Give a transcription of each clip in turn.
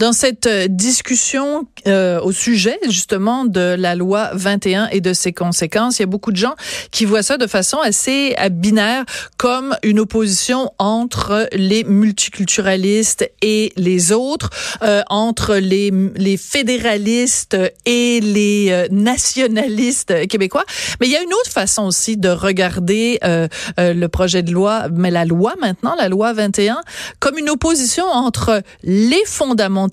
Dans cette euh, discussion euh, au sujet justement de la loi 21 et de ses conséquences, il y a beaucoup de gens qui voient ça de façon assez euh, binaire comme une opposition entre les multiculturalistes et les autres, euh, entre les, les fédéralistes et les euh, nationalistes québécois. Mais il y a une autre façon aussi de regarder euh, le projet de loi, mais la loi maintenant, la loi 21, comme une opposition entre les fondamentaux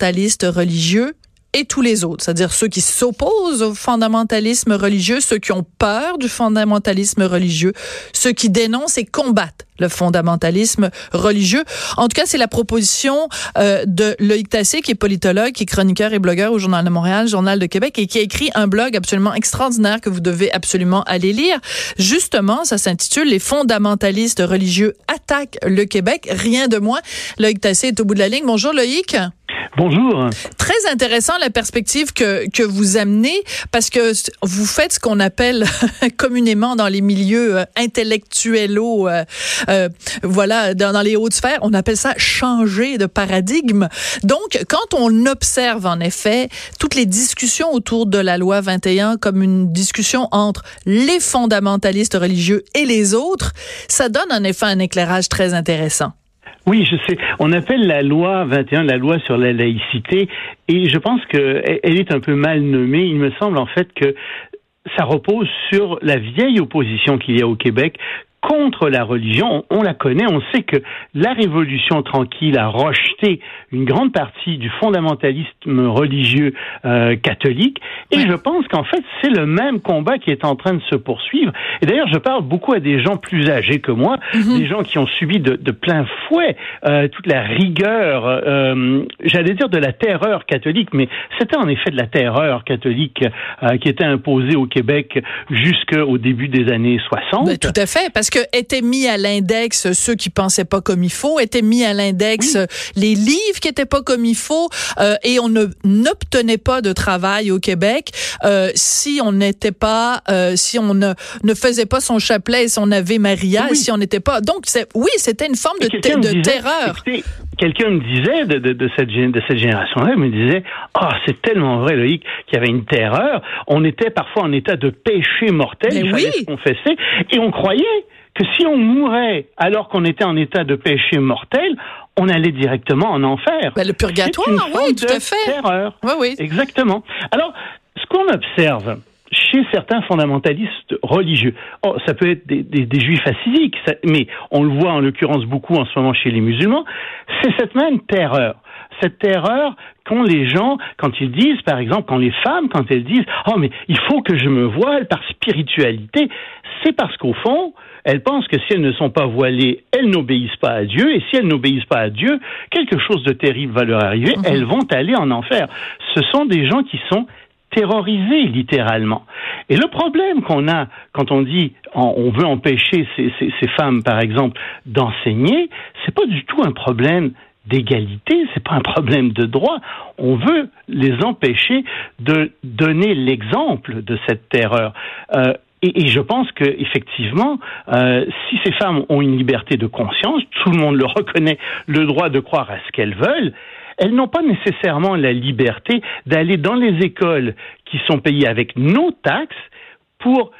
religieux et tous les autres, c'est-à-dire ceux qui s'opposent au fondamentalisme religieux, ceux qui ont peur du fondamentalisme religieux, ceux qui dénoncent et combattent le fondamentalisme religieux. En tout cas, c'est la proposition euh, de Loïc Tassé, qui est politologue, qui est chroniqueur et blogueur au Journal de Montréal, Journal de Québec, et qui a écrit un blog absolument extraordinaire que vous devez absolument aller lire. Justement, ça s'intitule Les fondamentalistes religieux attaquent le Québec. Rien de moins. Loïc Tassé est au bout de la ligne. Bonjour Loïc. Bonjour. Très intéressant la perspective que, que vous amenez parce que vous faites ce qu'on appelle communément dans les milieux euh, intellectuello, euh, euh, voilà, dans, dans, les hautes sphères, on appelle ça changer de paradigme. Donc, quand on observe en effet toutes les discussions autour de la loi 21 comme une discussion entre les fondamentalistes religieux et les autres, ça donne en effet un éclairage très intéressant. Oui, je sais. On appelle la loi 21 la loi sur la laïcité et je pense qu'elle est un peu mal nommée. Il me semble en fait que ça repose sur la vieille opposition qu'il y a au Québec contre la religion, on, la connaît, on sait que la Révolution tranquille a rejeté une grande partie du fondamentalisme religieux euh, catholique, et je pense qu'en fait c'est le même combat qui est en train de se poursuivre. Et d'ailleurs, je parle beaucoup à des gens plus âgés que moi, mhm. des gens qui ont subi de, de plein fouet euh, toute la rigueur, euh, j'allais dire de la terreur catholique, mais c'était en effet de la terreur catholique euh, qui était imposée au Québec jusqu'au début des années 60. Ben, tout à fait, parce que étaient mis à l'index ceux qui pensaient pas comme il faut, étaient mis à l'index les livres qui étaient pas comme il faut, euh, et on ne n'obtenait pas de travail au Québec euh, si on n'était pas, euh, si on ne, ne faisait pas son chapelet et son Ave Maria, si on n'était pas. Donc, oui, c'était une forme de, de terreur. Quelqu'un me disait de, de, de, cette, de cette génération-là, me disait, ah, oh, c'est tellement vrai, Loïc, qu'il y avait une terreur. On était parfois en état de péché mortel, il fallait se confesser, et on croyait que si on mourait alors qu'on était en état de péché mortel, on allait directement en enfer. Ben, le purgatoire, oui, tout à fait. Terreur. Oui, oui. Exactement. Alors, ce qu'on observe chez certains fondamentalistes religieux, oh, ça peut être des, des, des juifs assidiques, mais on le voit en l'occurrence beaucoup en ce moment chez les musulmans, c'est cette même terreur cette terreur qu'ont les gens quand ils disent, par exemple, quand les femmes, quand elles disent, oh mais il faut que je me voile par spiritualité, c'est parce qu'au fond, elles pensent que si elles ne sont pas voilées, elles n'obéissent pas à Dieu, et si elles n'obéissent pas à Dieu, quelque chose de terrible va leur arriver, mhm. elles vont aller en enfer. Ce sont des gens qui sont terrorisés littéralement. Et le problème qu'on a quand on dit on veut empêcher ces, ces, ces femmes, par exemple, d'enseigner, c'est pas du tout un problème d'égalité, c'est pas un problème de droit. On veut les empêcher de donner l'exemple de cette terreur. Euh, et, et, je pense que effectivement, euh, si ces femmes ont une liberté de conscience, tout le monde le reconnaît, le droit de croire à ce qu'elles veulent. Elles n'ont pas nécessairement la liberté d'aller dans les écoles qui sont payées avec nos taxes pour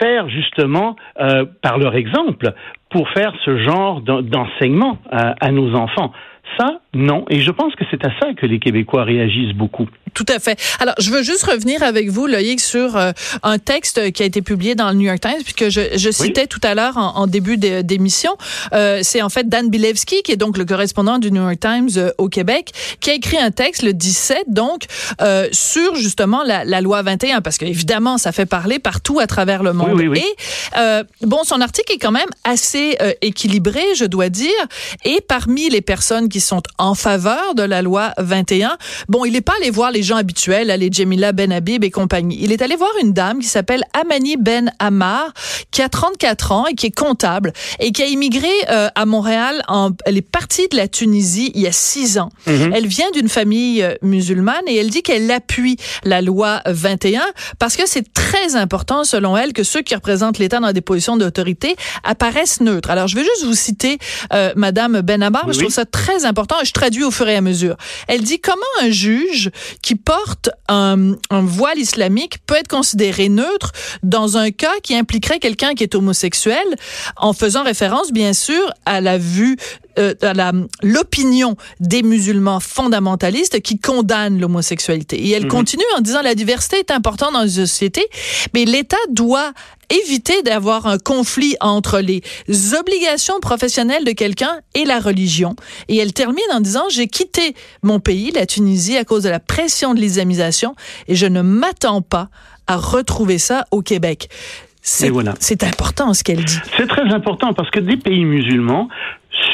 faire justement, euh, par leur exemple, pour faire ce genre d'enseignement à, à nos enfants. Ça, non. Et je pense que c'est à ça que les Québécois réagissent beaucoup. Tout à fait. Alors, je veux juste revenir avec vous, Loïc, sur euh, un texte qui a été publié dans le New York Times, puisque je, je citais tout à l'heure en, début d'émission. Euh, c'est en fait Dan Bilevski, qui est donc le correspondant du New York Times euh, au Québec, qui a écrit un texte le 17, donc, sur justement la, la, loi 21, parce qu'évidemment, ça fait parler partout à travers le monde. Oui, oui, Et, bon, son article est quand même assez équilibré, je dois dire. Et parmi les personnes qui sont en faveur de la loi 21, bon, il n'est pas allé voir les gens habituels, les Jemila Ben Habib et compagnie. Il est allé voir une dame qui s'appelle Amani Ben Ammar, qui a 34 ans et qui est comptable et qui a immigré euh, à Montréal. En, elle est partie de la Tunisie il y a six ans. Mhm. Elle vient d'une famille euh, musulmane et elle dit qu'elle appuie la loi 21 parce que c'est très important, selon elle, que ceux qui représentent l'État dans des positions d'autorité apparaissent neutres. Alors, je vais juste vous citer euh, Madame Ben Ammar. Je trouve ça très important je traduis au fur et à mesure. Elle dit comment un juge qui porte un, un voile islamique peut être considéré neutre dans un cas qui impliquerait quelqu'un qui est homosexuel, en faisant référence, bien sûr, à la vue euh, à l'opinion des musulmans fondamentalistes qui condamnent l'homosexualité. Et elle mhm. continue en disant la diversité est importante dans une société, mais l'État doit éviter d'avoir un conflit entre les obligations professionnelles de quelqu'un et la religion. Et elle termine en disant, j'ai quitté mon pays, la Tunisie, à cause de la pression de l'islamisation et je ne m'attends pas à retrouver ça au Québec. C'est voilà. important ce qu'elle dit. C'est très important parce que des pays musulmans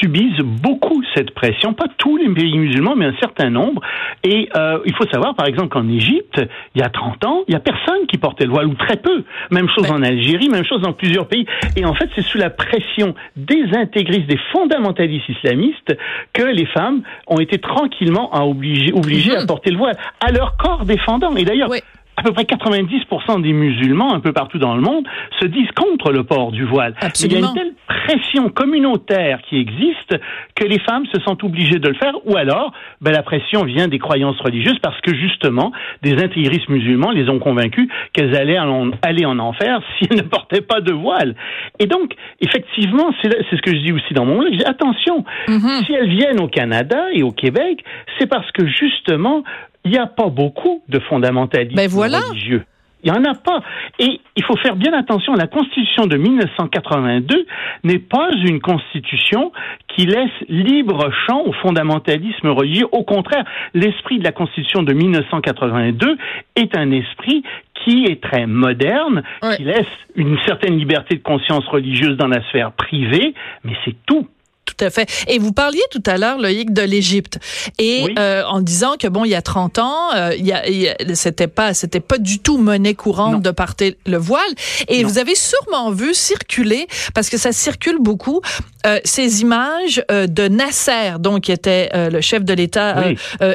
subissent beaucoup cette pression, pas tous les pays musulmans, mais un certain nombre. Et euh, il faut savoir, par exemple, qu'en Égypte, il y a 30 ans, il y a personne qui portait le voile, ou très peu. Même chose en Algérie, même chose dans plusieurs pays. Et en fait, c'est sous la pression des intégristes, des fondamentalistes islamistes, que les femmes ont été tranquillement obligées, obligées à mhm. porter le voile, à leur corps défendant. Et d'ailleurs, à peu près 90% des musulmans un peu partout dans le monde se disent contre le port du voile. Il y a une telle pression communautaire qui existe que les femmes se sentent obligées de le faire ou alors ben, la pression vient des croyances religieuses parce que justement des intégristes musulmans les ont convaincus qu'elles allaient en, aller en enfer si elles ne portaient pas de voile. Et donc effectivement c'est ce que je dis aussi dans mon livre, attention, mm-hmm. si elles viennent au Canada et au Québec, c'est parce que justement il n'y a pas beaucoup de fondamentalisme ben religieux. Il n'y en a pas. Et il faut faire bien attention, la Constitution de 1982 n'est pas une Constitution qui laisse libre champ au fondamentalisme religieux. Au contraire, l'esprit de la Constitution de 1982 est un esprit qui est très moderne, qui laisse une certaine liberté de conscience religieuse dans la sphère privée, mais c'est tout tout à fait. Et vous parliez tout à l'heure, Loïc, de l'Égypte, et euh, en disant que bon, il y a 30 ans, euh, il y a, c'était pas, c'était pas du tout monnaie courante de porter le voile. Et vous avez sûrement vu circuler, parce que ça circule beaucoup, euh, ces images euh, de Nasser, donc qui était euh, le chef de l'État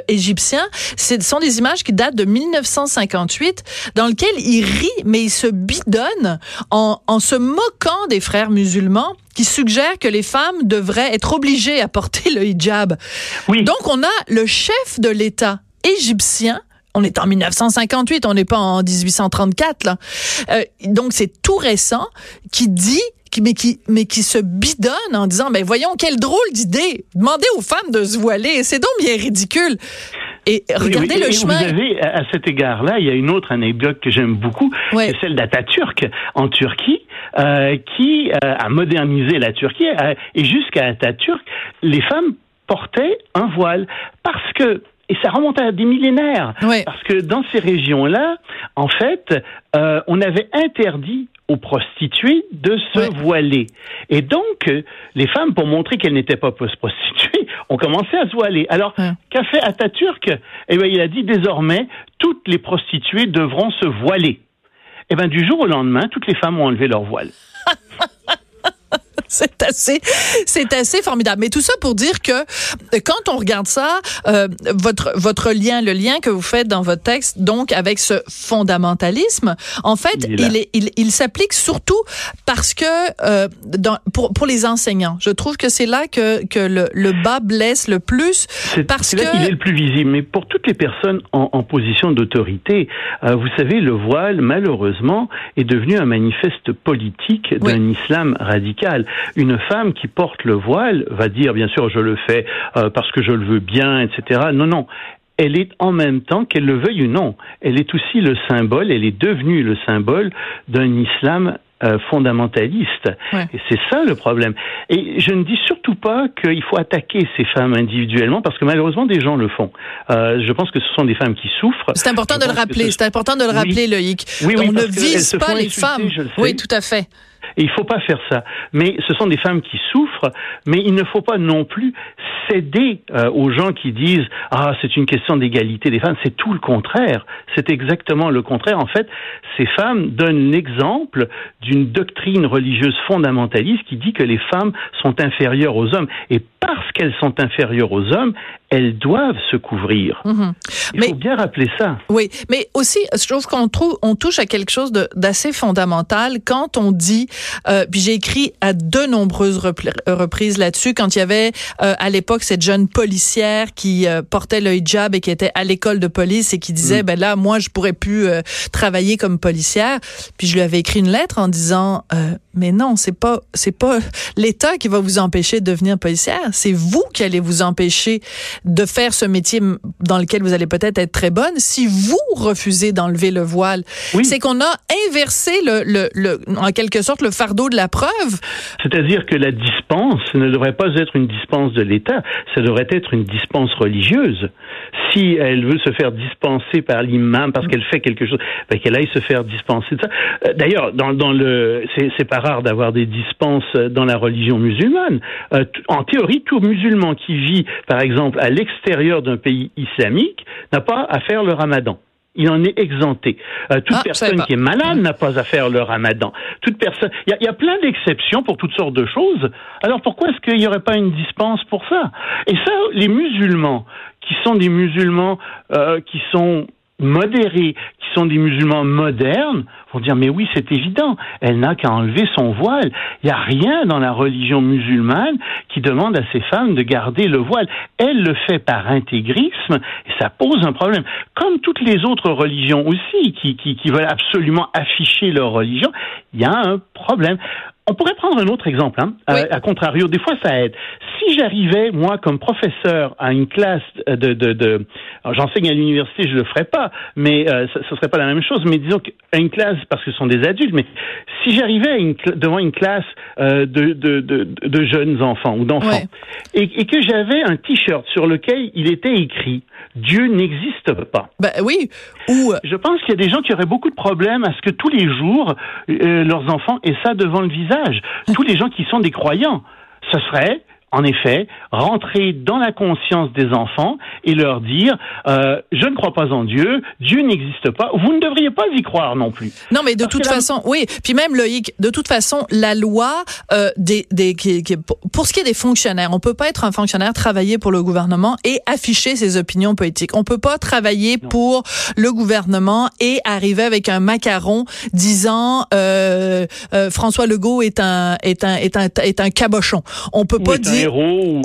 égyptien. Ce sont des images qui datent de 1958, dans lesquelles il rit, mais il se bidonne en, en se moquant des frères musulmans qui suggèrent que les femmes devraient être obligées à porter le hijab. Oui. Donc on a le chef de l'État égyptien on est en 1958, on n'est pas en 1834 là. Euh, donc c'est tout récent qui dit qui, mais qui mais qui se bidonne en disant ben voyons quelle drôle d'idée demander aux femmes de se voiler c'est donc bien ridicule et regardez le chemin. Vous avez, à cet égard-là, il y a une autre anecdote que j'aime beaucoup, c'est celle d'Atatürk en Turquie, euh, qui euh, a modernisé la Turquie. Euh, et jusqu'à Atatürk, les femmes portaient un voile parce que et ça remonte à des millénaires. Parce que dans ces régions-là, en fait, euh, on avait interdit aux prostituées de se voiler. Et donc, les femmes, pour montrer qu'elles n'étaient pas prostituées, ont commencé à se voiler. Alors, qu'a fait Atatürk? Eh bien, il a dit désormais, toutes les prostituées devront se voiler. Eh bien, du jour au lendemain, toutes les femmes ont enlevé leur voile. c'est assez, c'est assez formidable. Mais tout ça pour dire que quand on regarde ça, euh, votre votre lien, le lien que vous faites dans votre texte, donc avec ce fondamentalisme, en fait, il, est, il, il s'applique surtout parce que euh, dans, pour pour les enseignants, je trouve que c'est là que que le, le bas blesse le plus parce que il est le plus visible. Mais pour toutes les personnes en, en position d'autorité, euh, vous savez, le voile malheureusement est devenu un manifeste politique d'un islam radical. Une femme qui porte le voile va dire, bien sûr, je le fais euh, parce que je le veux bien, etc. Non, non. Elle est en même temps, qu'elle le veuille ou non, elle est aussi le symbole, elle est devenue le symbole d'un islam euh, fondamentaliste. Et c'est ça le problème. Et je ne dis surtout pas qu'il faut attaquer ces femmes individuellement, parce que malheureusement des gens le font. Euh, je pense que ce sont des femmes qui souffrent. C'est important de le rappeler. C'est important de le rappeler, Loïc. Oui, oui, On ne vise pas les femmes. Oui, tout à fait. Et il faut pas faire ça. Mais ce sont des femmes qui souffrent, mais il ne faut pas non plus céder euh, aux gens qui disent ah c'est une question d'égalité des femmes. C'est tout le contraire. C'est exactement le contraire. En fait, ces femmes donnent l'exemple d'une doctrine religieuse fondamentaliste qui dit que les femmes sont inférieures aux hommes. Et parce qu'elles sont inférieures aux hommes, elles doivent se couvrir. Mhm. Il faut bien rappeler ça. Oui, mais aussi, je trouve qu'on trouve, on touche à quelque chose d'assez fondamental quand on dit, euh, puis j'ai écrit à de nombreuses reprises là-dessus, quand il y avait euh, à l'époque cette jeune policière qui euh, portait le hijab et qui était à l'école de police et qui disait, mm. ben là, moi, je pourrais plus euh, travailler comme policière. Puis je lui avais écrit une lettre en disant, mais non, c'est pas, c'est pas l'État qui va vous empêcher de devenir policière, c'est vous qui allez vous empêcher de faire ce métier dans lequel vous allez peut-être être très bonne si vous refusez d'enlever le voile. C'est qu'on a inversé le, le, le, en quelque sorte le fardeau de la preuve. C'est-à-dire que la dispense ne devrait pas être une dispense de l'État, ça devrait être une dispense religieuse. Si elle veut se faire dispenser par l'imam parce qu'elle fait quelque chose, ben qu'elle aille se faire dispenser de ça. Euh, d'ailleurs, dans, dans le, c'est pas rare d'avoir des dispenses dans la religion musulmane. Euh, en théorie, tout musulman qui vit, par exemple, à l'extérieur d'un pays islamique n'a pas à faire le ramadan il en est exempté. Euh, toute ah, personne qui est malade n'a pas à faire le ramadan. Toute personne, il y, a, plein d'exceptions pour toutes sortes de choses. Alors pourquoi est-ce qu'il n'y aurait pas une dispense pour ça? Et ça, les musulmans qui sont des musulmans euh, qui sont modérés, qui sont des musulmans modernes, vont dire mais oui, c'est évident, elle n'a qu'à enlever son voile. Il n'y a rien dans la religion musulmane qui demande à ces femmes de garder le voile. Elle le fait par intégrisme et ça pose un problème. Comme toutes les autres religions aussi qui, qui, qui veulent absolument afficher leur religion, il y a un problème. On pourrait prendre un autre exemple, hein. Euh, à contrario, des fois ça aide. Si j'arrivais, moi, comme professeur, à une classe de... de, de J'enseigne à l'université, je le ferais pas, mais euh, ce, ne serait pas la même chose. Mais disons qu'à une classe, parce que ce sont des adultes, mais si j'arrivais devant une classe euh, de, de, de, de, jeunes enfants ou d'enfants, et, et, que j'avais un t-shirt sur lequel il était écrit Dieu n'existe pas. Ben oui. Ou je pense qu'il y a des gens qui auraient beaucoup de problèmes à ce que tous les jours leurs enfants aient ça devant le visage tous les gens qui sont des croyants. Ce serait en effet, rentrer dans la conscience des enfants et leur dire euh, je ne crois pas en Dieu, Dieu n'existe pas. Vous ne devriez pas y croire non plus. Non, mais de toute façon, oui. Puis même Loïc, de toute façon, la loi euh, des, des qui, pour ce qui est des fonctionnaires, on peut pas être un fonctionnaire travailler pour le gouvernement et afficher ses opinions politiques. On peut pas travailler pour le gouvernement et arriver avec un macaron disant euh, euh, François Legault est un est un est un est un cabochon. On peut pas dire ou,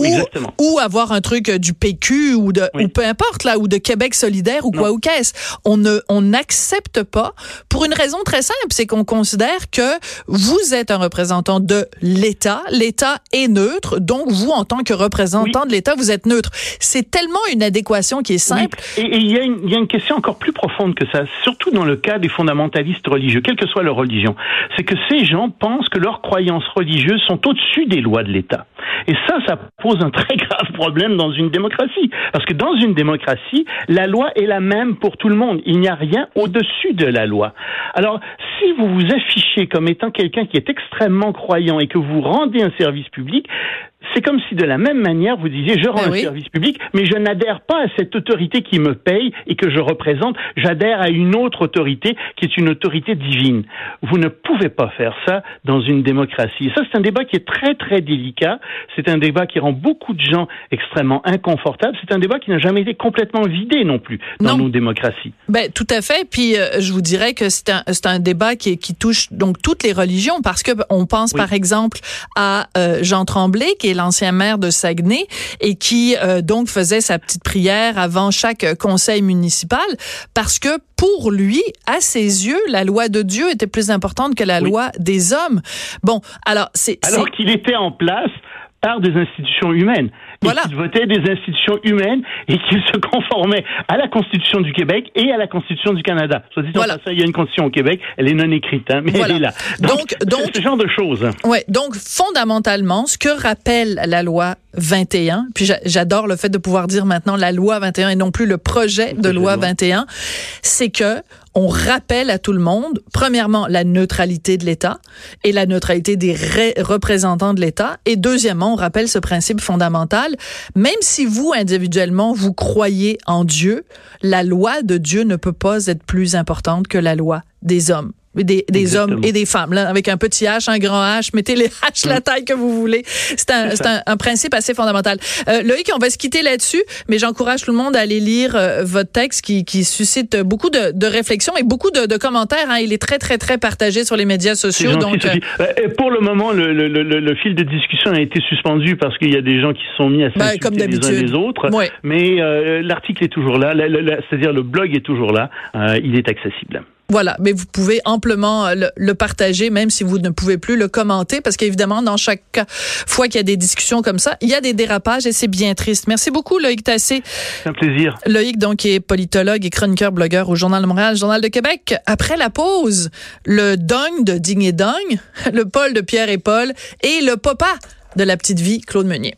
ou, avoir un truc euh, du PQ ou de ou peu importe là ou de Québec solidaire ou quoi ou qu'est-ce. On ne on n'accepte pas pour une raison très simple, c'est qu'on considère que vous êtes un représentant de l'État, l'État est neutre, donc vous en tant que représentant de l'État, vous êtes neutre. C'est tellement une adéquation qui est simple. Et il y a une question encore plus profonde que ça, surtout dans le cas des fondamentalistes religieux, quelle que soit leur religion, c'est que ces gens pensent que leurs croyances religieuses sont au-dessus des lois de l'État. Et ça, ça pose un très grave problème dans une démocratie. Parce que dans une démocratie, la loi est la même pour tout le monde. Il n'y a rien au-dessus de la loi. Alors, si vous vous affichez comme étant quelqu'un qui est extrêmement croyant et que vous rendez un service public, c'est comme si de la même manière vous disiez je rends ben un service public, mais je n'adhère pas à cette autorité qui me paye et que je représente, j'adhère à une autre autorité qui est une autorité divine. Vous ne pouvez pas faire ça dans une démocratie. Ça, c'est un débat qui est très très délicat. C'est un débat qui rend beaucoup de gens extrêmement inconfortables. C'est un débat qui n'a jamais été complètement vidé non plus dans nos démocraties. Ben tout à fait. Puis euh, je vous dirais que c'est un, c'est un débat qui, qui touche donc toutes les religions parce que on pense par exemple à euh, Jean Tremblay qui est est l'ancien maire de Saguenay et qui euh, donc faisait sa petite prière avant chaque conseil municipal parce que pour lui, à ses yeux, la loi de Dieu était plus importante que la loi des hommes. Bon, alors c'est alors qu'il était en place par des institutions humaines. Et Voilà. qu'il votait des institutions humaines et qu'il se conformait à la Constitution du Québec et à la Constitution du Canada. Soit dit en Voilà. passant, il y a une Constitution au Québec, elle est non écrite, hein, mais Voilà. elle est là. Donc- donc- ce genre de choses. Ouais, donc fondamentalement, ce que rappelle la loi 21, puis j'a- j'adore le fait de pouvoir dire maintenant la loi 21 et non plus le projet de loi. 21, c'est que on rappelle à tout le monde, premièrement, la neutralité de l'État et la neutralité des ré- représentants de l'État, et deuxièmement, on rappelle ce principe fondamental, même si vous, individuellement, vous croyez en Dieu, la loi de Dieu ne peut pas être plus importante que la loi des hommes. Des, des hommes et des femmes, là, avec un petit H, un grand H, mettez les H la taille que vous voulez. C'est un, c'est un, un principe assez fondamental. Euh, Loïc, on va se quitter là-dessus, mais j'encourage tout le monde à aller lire euh, votre texte qui, qui suscite beaucoup de, de réflexions et beaucoup de, de commentaires. Hein. Il est très, très, très partagé sur les médias sociaux. gentil, donc, euh. Euh, et pour le moment, le, le, le, le fil de discussion a été suspendu parce qu'il y a des gens qui se sont mis à Ben, s'insulter comme les uns les autres. Ouais. Mais euh, l'article est toujours là, c'est-à-dire le blog est toujours là. Euh, il est accessible. Voilà, mais vous pouvez amplement euh, le, le partager, même si vous ne pouvez plus le commenter, parce qu'évidemment, dans chaque fois qu'il y a des discussions comme ça, il y a des dérapages et c'est bien triste. Merci beaucoup, Loïc Tassé. C'est un plaisir. Loïc, donc, qui est politologue et chroniqueur blogueur au Journal de Montréal, Journal de Québec. Après la pause, le Dong de Digne et Dong, le Paul de Pierre et Paul et le Papa de la petite vie, Claude Meunier.